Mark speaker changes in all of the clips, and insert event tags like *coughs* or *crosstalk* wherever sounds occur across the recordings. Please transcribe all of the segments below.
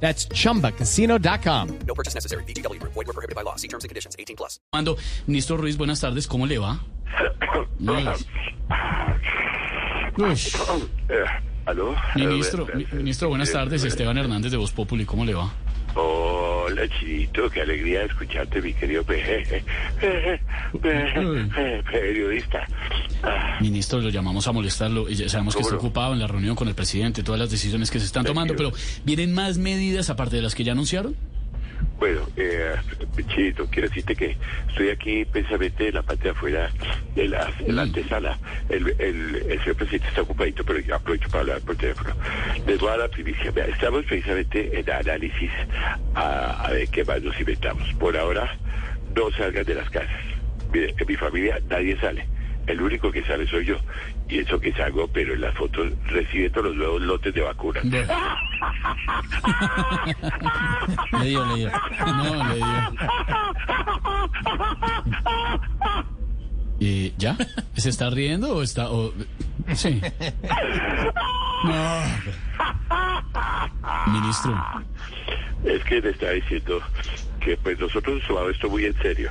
Speaker 1: That's chumbacasino.com.
Speaker 2: No purchase necessary. BGW. Void were prohibited by law. See terms and conditions. 18 plus.
Speaker 3: Mando, ministro Ruiz, buenas tardes, ¿cómo le va? *coughs* Uy. Uy.
Speaker 4: Eh, ¿Aló?
Speaker 3: Ministro, mi- ministro, buenas
Speaker 4: eh,
Speaker 3: tardes,
Speaker 4: eh,
Speaker 3: Esteban Hernández de Voz Populi, ¿cómo le va?
Speaker 4: Hola, Chinito, qué alegría escucharte, mi querido pe- pe- *laughs* periodista. Ah,
Speaker 3: Ministro, lo llamamos a molestarlo y ya sabemos que
Speaker 4: ¿Cómo
Speaker 3: está ocupado en la reunión con el presidente, todas las decisiones que se están tomando, pero. ¿vienen más medidas aparte de las que ya anunciaron?
Speaker 4: Bueno, eh, Chinito, quiero decirte que estoy aquí precisamente en la parte de afuera de la, de la
Speaker 3: Mm.
Speaker 4: antesala. El, el, el señor presidente está ocupadito, pero yo aprovecho para hablar por teléfono. Les voy a dar la primicia. Estamos precisamente en análisis a, a ver qué más nos inventamos. Por ahora, no salgan de las casas. Mire, en mi familia nadie sale. El único que sale soy yo. Y eso que salgo, pero en las fotos recibiendo los nuevos lotes de vacunas.
Speaker 3: Le dio, le dio. No, le dio. Eh, ¿Ya? ¿Se está riendo o está...? o- Sí. No. Ministro,
Speaker 4: Es que le estaba diciendo que pues nosotros tomamos esto muy en serio.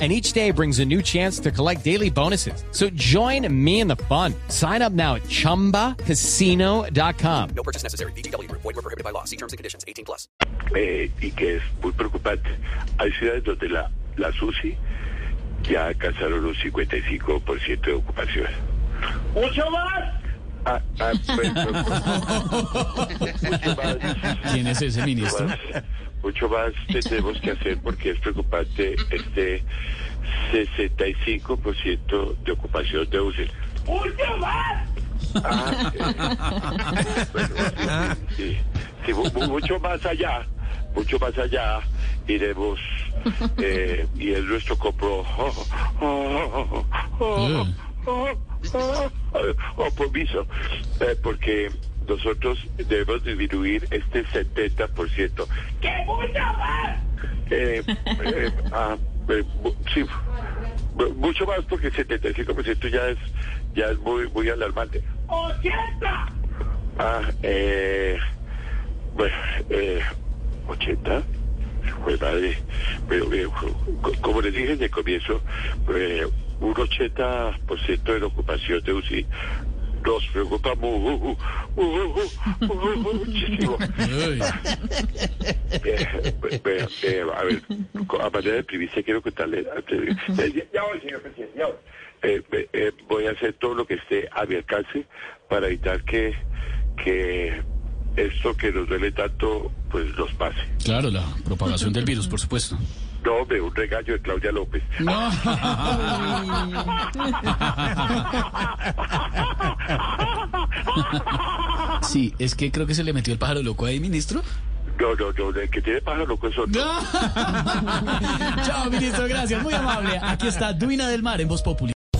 Speaker 1: And each day brings a new chance to collect daily bonuses. So join me in the fun. Sign up now at chumbacasino.com.
Speaker 2: No purchase necessary. BGW. Void were prohibited by law. See terms and conditions. 18 plus.
Speaker 4: eh, y que es muy preocupante. Hay ciudades donde la, la SUSI ya alcanzaron un 55% de ocupación. ¡Mucho más! Ah, ah, pues, pues, mucho más.
Speaker 3: ¿quién es ese ministro?
Speaker 4: más, mucho más tenemos que hacer porque es preocupante este 65% de ocupación de UCI. ¡Mucho más! Ah, eh, bueno, sí, sí, sí, mu- mu- mucho más allá, mucho más allá iremos eh, y es nuestro compro compromiso eh, porque nosotros debemos disminuir este 70%. ¡Que mucho más! Eh, eh, ah, eh, sí, mu- mucho más porque el 75% ya es ya es muy muy alarmante. ¡80! Ah, eh, bueno, eh, 80. Pues madre, pero eh, co- como les dije desde el comienzo, eh, un 80% de la ocupación de UCI nos preocupa mu- mu- mu- mu- muchísimo. Eh, eh, eh, a ver, a manera de primicia quiero contarle. eh, eh, Ya voy, señor presidente, ya voy. Eh, eh, voy a hacer todo lo que esté a mi alcance para evitar que, que esto que nos duele tanto, pues nos pase.
Speaker 3: Claro, la propagación del virus, por supuesto.
Speaker 4: No, hombre, un regaño de Claudia López.
Speaker 3: No. *laughs* Sí, es que creo que se le metió el pájaro loco ahí, ministro.
Speaker 4: No, no, no, el que tiene pájaro loco es otro. *laughs*
Speaker 3: Chao, ministro, gracias, muy amable. Aquí está Duina del Mar en Voz Populi.